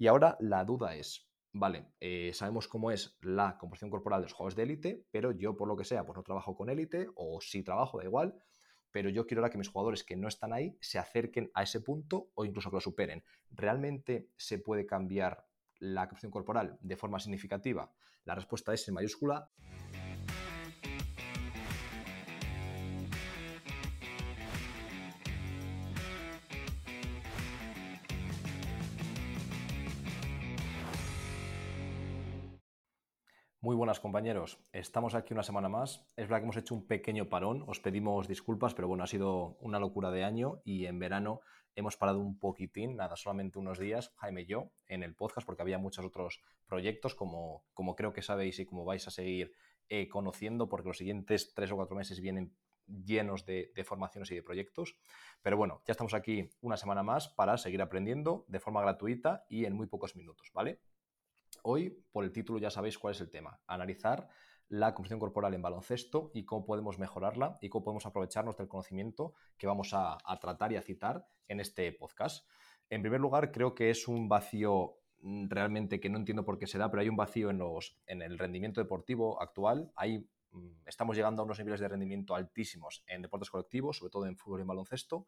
Y ahora la duda es, vale, eh, sabemos cómo es la composición corporal de los jugadores de élite, pero yo por lo que sea, pues no trabajo con élite o sí trabajo, da igual, pero yo quiero ahora que mis jugadores que no están ahí se acerquen a ese punto o incluso que lo superen. ¿Realmente se puede cambiar la composición corporal de forma significativa? La respuesta es en mayúscula. Muy buenas compañeros, estamos aquí una semana más. Es verdad que hemos hecho un pequeño parón, os pedimos disculpas, pero bueno, ha sido una locura de año y en verano hemos parado un poquitín, nada, solamente unos días, Jaime y yo, en el podcast, porque había muchos otros proyectos, como, como creo que sabéis y como vais a seguir eh, conociendo, porque los siguientes tres o cuatro meses vienen llenos de, de, formaciones y de proyectos. Pero bueno, ya estamos aquí una semana más para seguir aprendiendo de forma gratuita y en muy pocos minutos, ¿vale? Hoy, por el título, ya sabéis cuál es el tema. Analizar la composición corporal en baloncesto y cómo podemos mejorarla y cómo podemos aprovecharnos del conocimiento que vamos a, tratar y a citar en este podcast. En primer lugar, creo que es un vacío mm, realmente que no entiendo por qué se da, pero hay un vacío en, el rendimiento deportivo actual. Hay, mm, estamos llegando a unos niveles de rendimiento altísimos en deportes colectivos, sobre todo en fútbol y en baloncesto,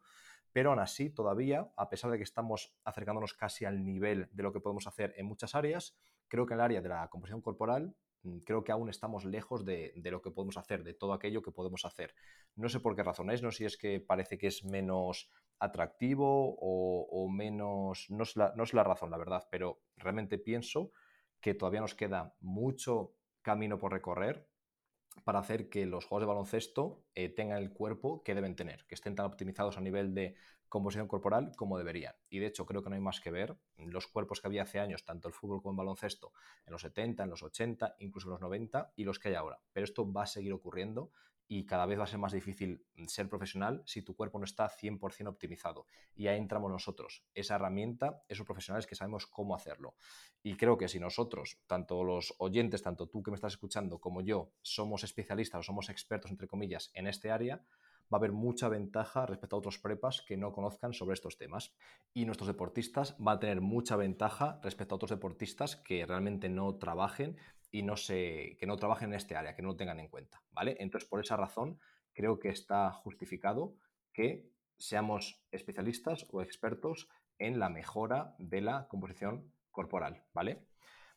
pero aún así, todavía, a pesar de que estamos acercándonos casi al nivel de lo que podemos hacer en muchas áreas, creo que en el área de la composición corporal mm, creo que aún estamos lejos de, lo que podemos hacer, de todo aquello que podemos hacer. No sé por qué razonáis, no sé si es que parece que es menos atractivo o, menos... No es, la, no es la razón, la verdad, pero realmente pienso que todavía nos queda mucho camino por recorrer para hacer que los juegos de baloncesto eh, tengan el cuerpo que deben tener, que estén tan optimizados a nivel de composición corporal como deberían. Y de hecho creo que no hay más que ver los cuerpos que había hace años, tanto el fútbol como el baloncesto, en los 70, en los 80, incluso en los 90 y los que hay ahora. Pero esto va a seguir ocurriendo y cada vez va a ser más difícil ser profesional si tu cuerpo no está 100% optimizado. Y ahí entramos nosotros, esa herramienta, esos profesionales que sabemos cómo hacerlo. Y creo que si nosotros, tanto los oyentes, tanto tú que me estás escuchando como yo, somos especialistas o somos expertos, entre comillas, en este área, va a haber mucha ventaja respecto a otros prepas que no conozcan sobre estos temas. Y nuestros deportistas van a tener mucha ventaja respecto a otros deportistas que realmente no trabajen y no se, que no trabajen en este área, que no lo tengan en cuenta, ¿vale? Entonces, por esa razón, creo que está justificado que seamos especialistas o expertos en la mejora de la composición corporal, ¿vale?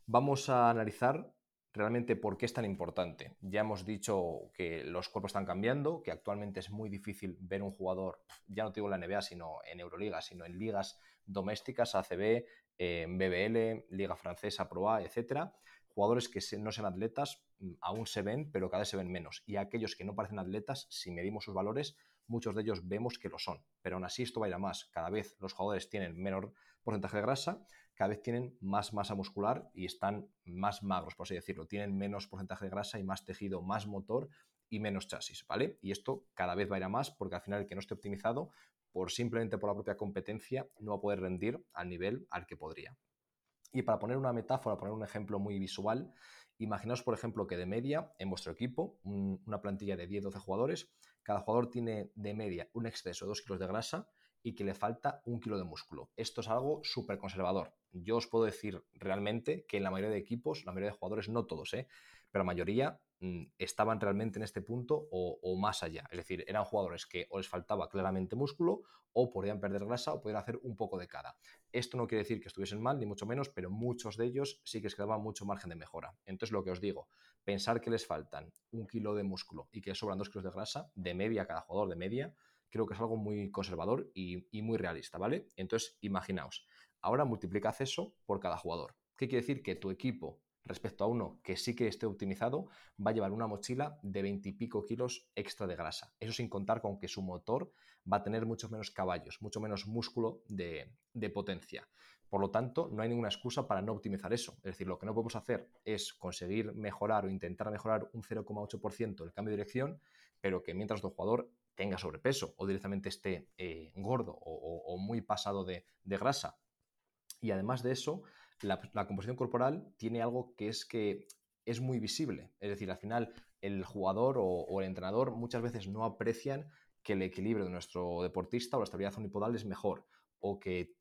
Vamos a analizar realmente por qué es tan importante. Ya hemos dicho que los cuerpos están cambiando, que actualmente es muy difícil ver un jugador, ya no digo en la NBA, sino en Euroliga, sino en ligas domésticas, ACB, BBL, Liga Francesa, Pro A, etcétera. Jugadores que no sean atletas mm, aún se ven, pero cada vez se ven menos. Y aquellos que no parecen atletas, si medimos sus valores, muchos de ellos vemos que lo son. Pero aún así esto va a ir a más. Cada vez los jugadores tienen menor porcentaje de grasa, cada vez tienen más masa muscular y están más magros, por así decirlo. Tienen menos porcentaje de grasa y más tejido, más motor y menos chasis, ¿vale? Y esto cada vez va a ir a más porque al final el que no esté optimizado, por simplemente por la propia competencia, no va a poder rendir al nivel al que podría. Y para poner una metáfora, poner un ejemplo muy visual, imaginaos, por ejemplo, que de media en vuestro equipo, una plantilla de 10-12 jugadores, cada jugador tiene de media un exceso de 2 kilos de grasa y que le falta un kilo de músculo. Esto es algo súper conservador. Yo os puedo decir realmente que en la mayoría de equipos, la mayoría de jugadores, no todos, ¿eh? pero la mayoría mm, estaban realmente en este punto o, más allá. Es decir, eran jugadores que o les faltaba claramente músculo o podían perder grasa o podían hacer un poco de cada. Esto no quiere decir que estuviesen mal, ni mucho menos, pero muchos de ellos sí que les quedaba mucho margen de mejora. Entonces, lo que os digo, pensar que les faltan un kilo de músculo y que sobran dos kilos de grasa, de media cada jugador, de media, creo que es algo muy conservador y, muy realista, ¿vale? Entonces, imaginaos, ahora multiplicad eso por cada jugador. ¿Qué quiere decir? Que tu equipo, respecto a uno que sí que esté optimizado, va a llevar una mochila de 20 y pico kilos extra de grasa. Eso sin contar con que su motor va a tener mucho menos caballos, mucho menos músculo de, potencia. Por lo tanto, no hay ninguna excusa para no optimizar eso. Es decir, lo que no podemos hacer es conseguir mejorar o intentar mejorar un 0,8% el cambio de dirección, pero que mientras tu jugador tenga sobrepeso o directamente esté eh, gordo o, muy pasado de, grasa. Y además de eso, la, composición corporal tiene algo que es que es muy visible. Es decir, al final el jugador o, el entrenador muchas veces no aprecian que el equilibrio de nuestro deportista o la estabilidad unipodal es mejor o que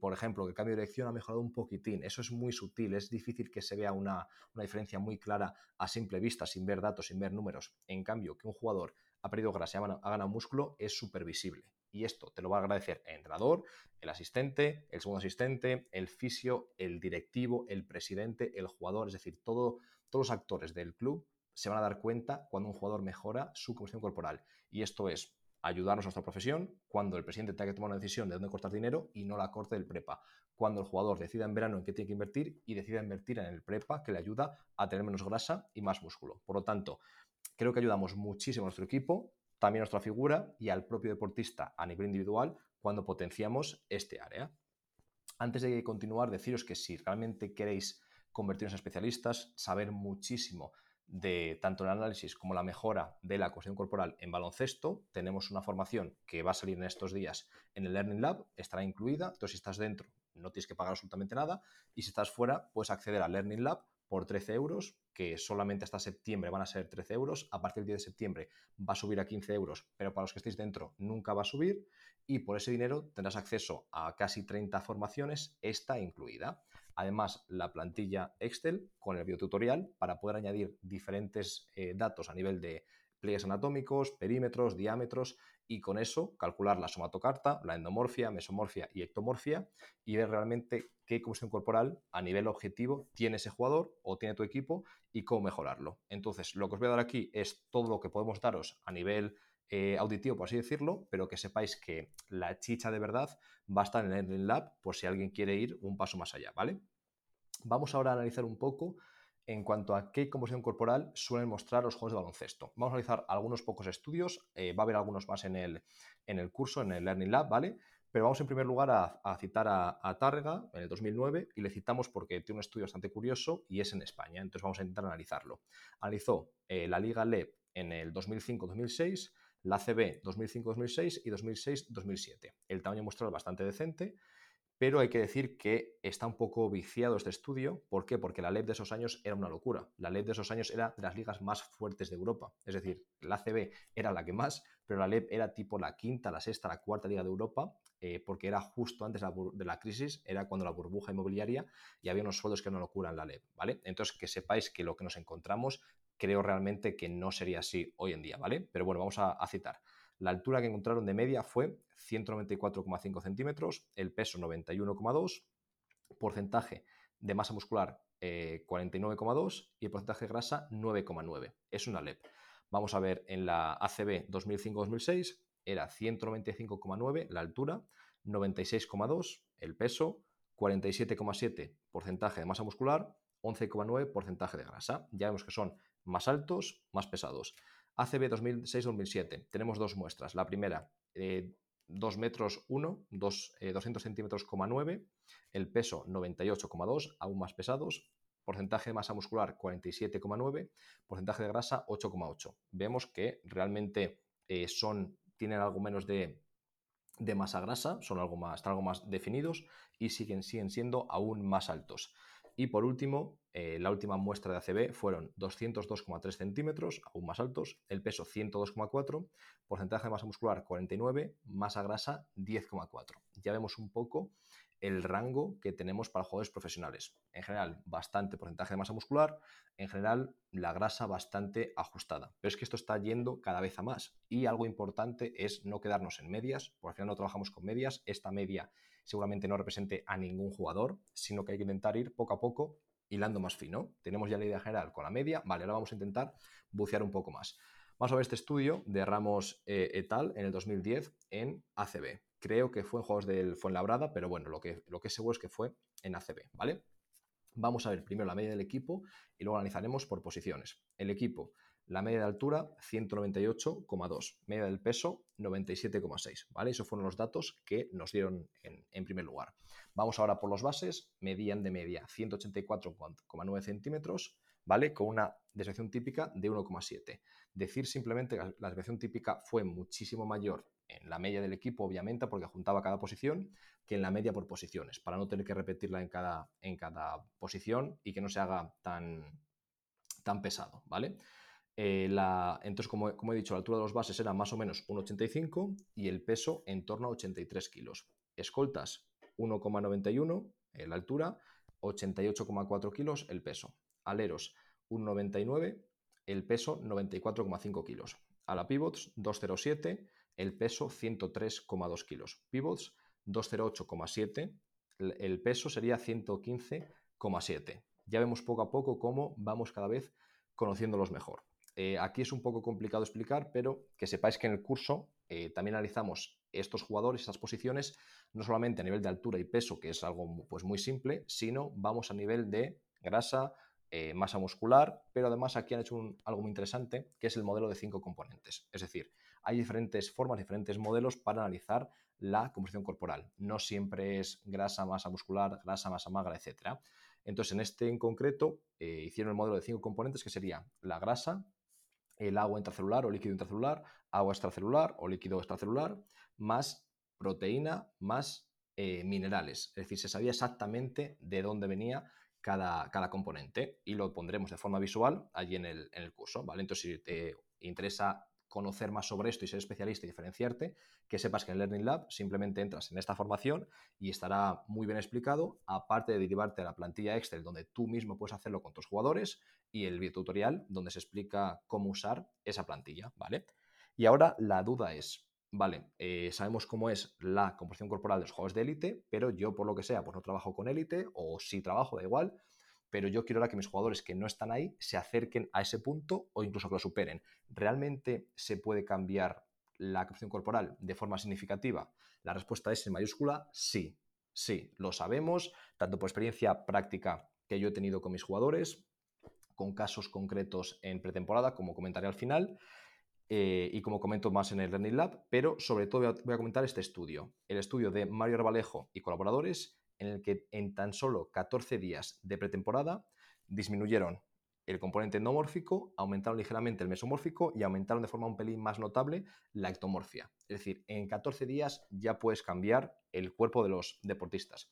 por ejemplo, que el cambio de dirección ha mejorado un poquitín. Eso es muy sutil, es difícil que se vea una, diferencia muy clara a simple vista, sin ver datos, sin ver números. En cambio, que un jugador ha perdido grasa ha ganado músculo es súper visible. Y esto te lo va a agradecer el entrenador, el asistente, el segundo asistente, el fisio, el directivo, el presidente, el jugador, es decir, todo, todos los actores del club se van a dar cuenta cuando un jugador mejora su composición corporal. Y esto es ayudarnos a nuestra profesión cuando el presidente tenga que tomar una decisión de dónde cortar dinero y no la corte del prepa. Cuando el jugador decida en verano en qué tiene que invertir y decida invertir en el prepa que le ayuda a tener menos grasa y más músculo. Por lo tanto, creo que ayudamos muchísimo a nuestro equipo, también a nuestra figura y al propio deportista a nivel individual cuando potenciamos este área. Antes de continuar, deciros que si realmente queréis convertiros en especialistas, saber muchísimo de tanto el análisis como la mejora de la cuestión corporal en baloncesto. Tenemos una formación que va a salir en estos días en el Learning Lab, estará incluida. Entonces, si estás dentro, no tienes que pagar absolutamente nada. Y si estás fuera, puedes acceder al Learning Lab por 13 euros, que solamente hasta septiembre van a ser 13 euros. A partir del 10 de septiembre va a subir a 15 euros, pero para los que estéis dentro nunca va a subir. Y por ese dinero tendrás acceso a casi 30 formaciones, esta incluida. Además, la plantilla Excel con el videotutorial para poder añadir diferentes eh, datos a nivel de pliegues anatómicos, perímetros, diámetros y con eso calcular la somatocarta, la endomorfia, mesomorfia y ectomorfia y ver realmente qué composición corporal a nivel objetivo tiene ese jugador o tiene tu equipo y cómo mejorarlo. Entonces, lo que os voy a dar aquí es todo lo que podemos daros a nivel eh, auditivo, por así decirlo, pero que sepáis que la chicha de verdad va a estar en el Lab por si alguien quiere ir un paso más allá, ¿vale? Vamos ahora a analizar un poco en cuanto a qué composición corporal suelen mostrar los juegos de baloncesto. Vamos a analizar algunos pocos estudios, eh, va a haber algunos más en el, en el curso, en el Learning Lab, ¿vale? Pero vamos en primer lugar a, citar a, a, en el 2009 y le citamos porque tiene un estudio bastante curioso y es en España, entonces vamos a intentar analizarlo. Analizó eh, la Liga LEP en el 2005-2006, la CB 2005-2006 y 2006-2007. El tamaño muestral bastante decente, pero hay que decir que está un poco viciado este estudio. ¿Por qué? Porque la LEP de esos años era una locura. La LEP de esos años era de las ligas más fuertes de Europa. Es decir, la CB era la que más, pero la LEP era tipo la quinta, la sexta, la cuarta liga de Europa, eh, porque era justo antes de la, crisis, era cuando la burbuja inmobiliaria y había unos sueldos que una locura en la LEP, ¿vale? Entonces, que sepáis que lo que nos encontramos creo realmente que no sería así hoy en día, ¿vale? Pero bueno, vamos a, citar. La altura que encontraron de media fue 194,5 centímetros, el peso 91,2, porcentaje de masa muscular 49,2 eh, y el porcentaje de grasa 9,9. Es una LEP. Vamos a ver en la ACB 2005-2006 era 195,9 la altura, 96,2 el peso, 47,7 porcentaje de masa muscular, 11,9 porcentaje de grasa. Ya vemos que son más altos, más pesados. ACB 2006-2007, tenemos dos muestras. La primera, 2 eh, metros 1, 200 eh, centímetros, 9, el peso 98,2, aún más pesados, porcentaje de masa muscular 47,9, porcentaje de grasa 8,8. Vemos que realmente eh, son, tienen algo menos de, masa grasa, son algo más, están algo más definidos y siguen, siguen siendo aún más altos. Y por último, eh, la última muestra de ACB fueron 202,3 centímetros, aún más altos, el peso 102,4, porcentaje de masa muscular 49, masa grasa 10,4. Ya vemos un poco el rango que tenemos para jugadores profesionales. En general, bastante porcentaje de masa muscular, en general, la grasa bastante ajustada. Pero es que esto está yendo cada vez a más. Y algo importante es no quedarnos en medias, porque al final no trabajamos con medias. Esta media seguramente no represente a ningún jugador, sino que hay que intentar ir poco a poco hilando más fino. Tenemos ya la idea general con la media, vale, ahora vamos a intentar bucear un poco más. Vamos a ver este estudio de Ramos eh, et al. en el 2010 en ACB. Creo que fue en Juegos del Fuenlabrada, pero bueno, lo que, lo que seguro es que fue en ACB, ¿vale? Vamos a ver primero la media del equipo y luego analizaremos por posiciones. El equipo, la media de altura 198,2, media del peso 97,6, ¿vale? Esos fueron los datos que nos dieron en, primer lugar. Vamos ahora por los bases, medían de media 184,9 centímetros, ¿vale? Con una desviación típica de 1,7. Decir simplemente que la desviación típica fue muchísimo mayor en la media del equipo, obviamente, porque juntaba cada posición, que en la media por posiciones, para no tener que repetirla en cada, en cada posición y que no se haga tan, tan pesado, ¿vale? Eh, entonces, como, he dicho, la altura de los bases era más o menos 1,85 y el peso en torno a 83 kilos. Escoltas, 1,91 la altura, 88,4 kilos el peso. Aleros 1,99, el peso 94,5 kilos. A la pivots 2,07, el peso 103,2 kilos. Pivots 208,7, el peso sería 115,7. Ya vemos poco a poco cómo vamos cada vez conociéndolos mejor. Eh, aquí es un poco complicado explicar, pero que sepáis que en el curso eh, también analizamos estos jugadores, estas posiciones, no solamente a nivel de altura y peso, que es algo pues, muy simple, sino vamos a nivel de grasa, eh, masa muscular, pero además aquí han hecho algo muy interesante, que es el modelo de cinco componentes. Es decir, hay diferentes formas, diferentes modelos para analizar la composición corporal. No siempre es grasa, masa muscular, grasa, masa magra, etc. Entonces, en este en concreto, eh, hicieron el modelo de cinco componentes, que sería la grasa, el agua intracelular o líquido intracelular, agua extracelular o líquido extracelular, más proteína, más eh, minerales. Es decir, se sabía exactamente de dónde venía cada, cada, componente y lo pondremos de forma visual allí en el, en el curso. ¿vale? Entonces, si te interesa conocer más sobre esto y ser especialista y diferenciarte, que sepas que en Learning Lab simplemente entras en esta formación y estará muy bien explicado, aparte de derivarte a la plantilla Excel donde tú mismo puedes hacerlo con tus jugadores y el video tutorial donde se explica cómo usar esa plantilla, ¿vale? Y ahora la duda es, vale, eh, sabemos cómo es la composición corporal de los jugadores de élite, pero yo por lo que sea, pues no trabajo con élite o si trabajo, da igual, pero yo quiero ahora que mis jugadores que no están ahí se acerquen a ese punto o incluso que lo superen. ¿Realmente se puede cambiar la composición corporal de forma significativa? La respuesta es en mayúscula sí, sí, lo sabemos, tanto por experiencia práctica que yo he tenido con mis jugadores, con casos concretos en pretemporada, como comentaré al final, eh, y como comento más en el Learning Lab, pero sobre todo voy a, comentar este estudio, el estudio de Mario Arbalejo y colaboradores, en el que en tan solo 14 días de pretemporada disminuyeron el componente endomórfico, aumentaron ligeramente el mesomórfico y aumentaron de forma un pelín más notable la ectomorfia. Es decir, en 14 días ya puedes cambiar el cuerpo de los deportistas.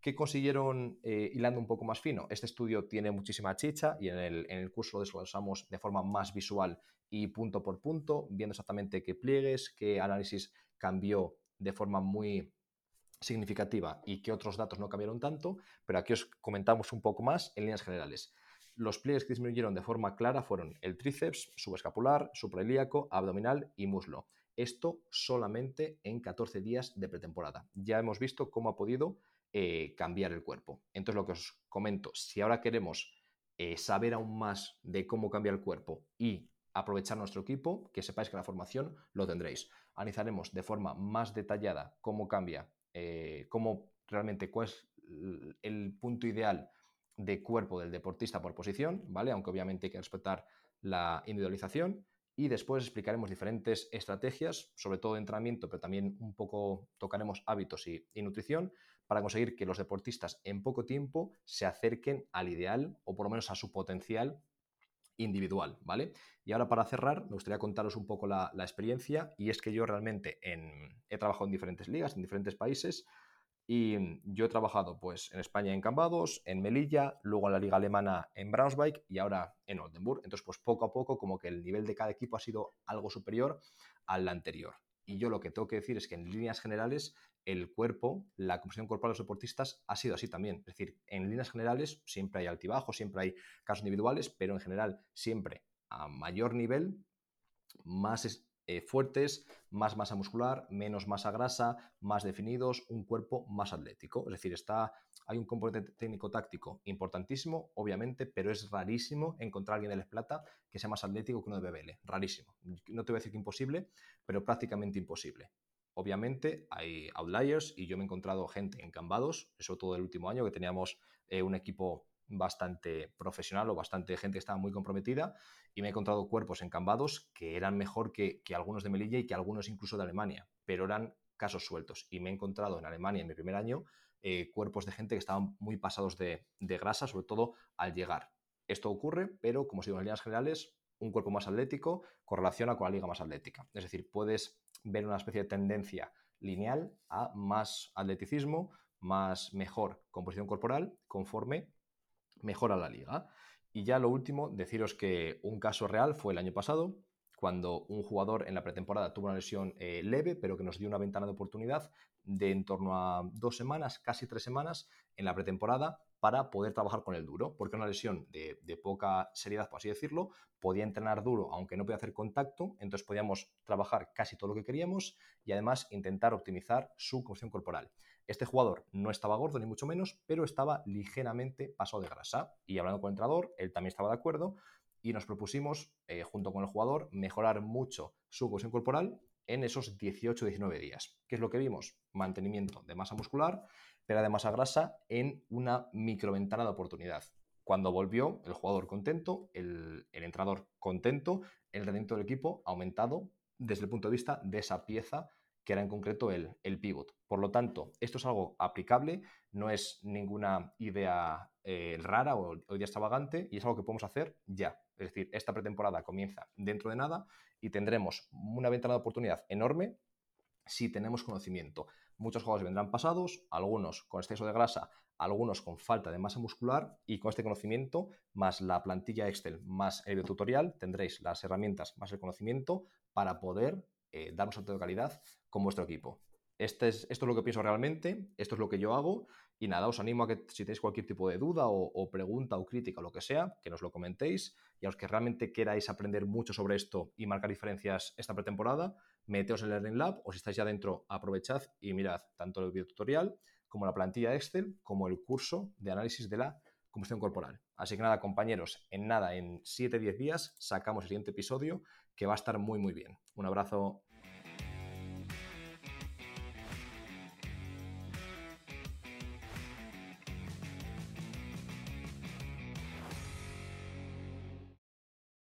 ¿Qué consiguieron eh, hilando un poco más fino? Este estudio tiene muchísima chicha y en el, en el curso lo desglosamos de forma más visual y punto por punto, viendo exactamente qué pliegues, qué análisis cambió de forma muy significativa y qué otros datos no cambiaron tanto, pero aquí os comentamos un poco más en líneas generales. Los pliegues que disminuyeron de forma clara fueron el tríceps, subescapular, suprailíaco, abdominal y muslo. Esto solamente en 14 días de pretemporada. Ya hemos visto cómo ha podido eh, cambiar el cuerpo. Entonces, lo que os comento, si ahora queremos eh, saber aún más de cómo cambia el cuerpo y aprovechar nuestro equipo, que sepáis que la formación lo tendréis. Analizaremos de forma más detallada cómo cambia, eh, cómo realmente cuál es el punto ideal de cuerpo del deportista por posición, ¿vale? Aunque obviamente hay que respetar la individualización. Y después explicaremos diferentes estrategias, sobre todo de entrenamiento, pero también un poco tocaremos hábitos y nutrición para conseguir que los deportistas en poco tiempo se acerquen al ideal o por lo menos a su potencial individual, ¿vale? Y ahora para cerrar, me gustaría contaros un poco la, experiencia y es que yo realmente he trabajado en diferentes ligas, en diferentes países y yo he trabajado pues en España en Cambados, en Melilla, luego en la liga alemana en Braunschweig y ahora en Oldenburg. Entonces pues poco a poco como que el nivel de cada equipo ha sido algo superior al anterior. Y yo lo que tengo que decir es que en líneas generales el cuerpo, la composición corporal de los deportistas ha sido así también. Es decir, en líneas generales siempre hay altibajos, siempre hay casos individuales, pero en general siempre a mayor nivel, más eh, fuertes, más masa muscular, menos masa grasa, más definidos, un cuerpo más atlético. Es decir, está, hay un componente técnico-táctico importantísimo, obviamente, pero es rarísimo encontrar a alguien de Les Plata que sea más atlético que uno de BBL. Rarísimo. No te voy a decir que imposible, pero prácticamente imposible. Obviamente hay outliers y yo me he encontrado gente en Cambados, sobre todo el último año, que teníamos eh, un equipo bastante profesional o bastante gente que estaba muy comprometida y me he encontrado cuerpos en Cambados que eran mejor que, algunos de Melilla y que algunos incluso de Alemania, pero eran casos sueltos. Y me he encontrado en Alemania en mi primer año eh, cuerpos de gente que estaban muy pasados de, grasa, sobre todo al llegar. Esto ocurre, pero como si en líneas generales, un cuerpo más atlético correlaciona con la liga más atlética. Es decir, puedes ver una especie de tendencia lineal a más atleticismo, más mejor composición corporal conforme mejora la liga. Y ya lo último, deciros que un caso real fue el año pasado, cuando un jugador en la pretemporada tuvo una lesión eh, leve, pero que nos dio una ventana de oportunidad de en torno a dos semanas, casi tres semanas, en la pretemporada para poder trabajar con el duro, porque una lesión de, poca seriedad, por así decirlo, podía entrenar duro aunque no podía hacer contacto, entonces podíamos trabajar casi todo lo que queríamos y además intentar optimizar su composición corporal. Este jugador no estaba gordo ni mucho menos, pero estaba ligeramente pasado de grasa y hablando con el entrenador, él también estaba de acuerdo y nos propusimos, eh, junto con el jugador, mejorar mucho su composición corporal en esos 18-19 días. ¿Qué es lo que vimos? Mantenimiento de masa muscular, pero de masa grasa en una microventana de oportunidad. Cuando volvió, el jugador contento, el, entrenador contento, el rendimiento del equipo aumentado desde el punto de vista de esa pieza que era en concreto el, el pivot. Por lo tanto, esto es algo aplicable, no es ninguna idea eh, rara o, idea extravagante y es algo que podemos hacer ya. Es decir, esta pretemporada comienza dentro de nada y tendremos una ventana de oportunidad enorme si tenemos conocimiento. Muchos jugadores vendrán pasados, algunos con exceso de grasa, algunos con falta de masa muscular y con este conocimiento, más la plantilla Excel, más el tutorial, tendréis las herramientas más el conocimiento para poder eh, dar un salto de calidad con vuestro equipo. Este es, esto es lo que pienso realmente, esto es lo que yo hago y nada, os animo a que si tenéis cualquier tipo de duda o, pregunta o crítica o lo que sea, que nos lo comentéis y a los que realmente queráis aprender mucho sobre esto y marcar diferencias esta pretemporada, meteos en Learning Lab o si estáis ya dentro, aprovechad y mirad tanto el video tutorial como la plantilla Excel como el curso de análisis de la combustión corporal. Así que nada, compañeros, en nada, en 7-10 días sacamos el siguiente episodio que va a estar muy muy bien. Un abrazo.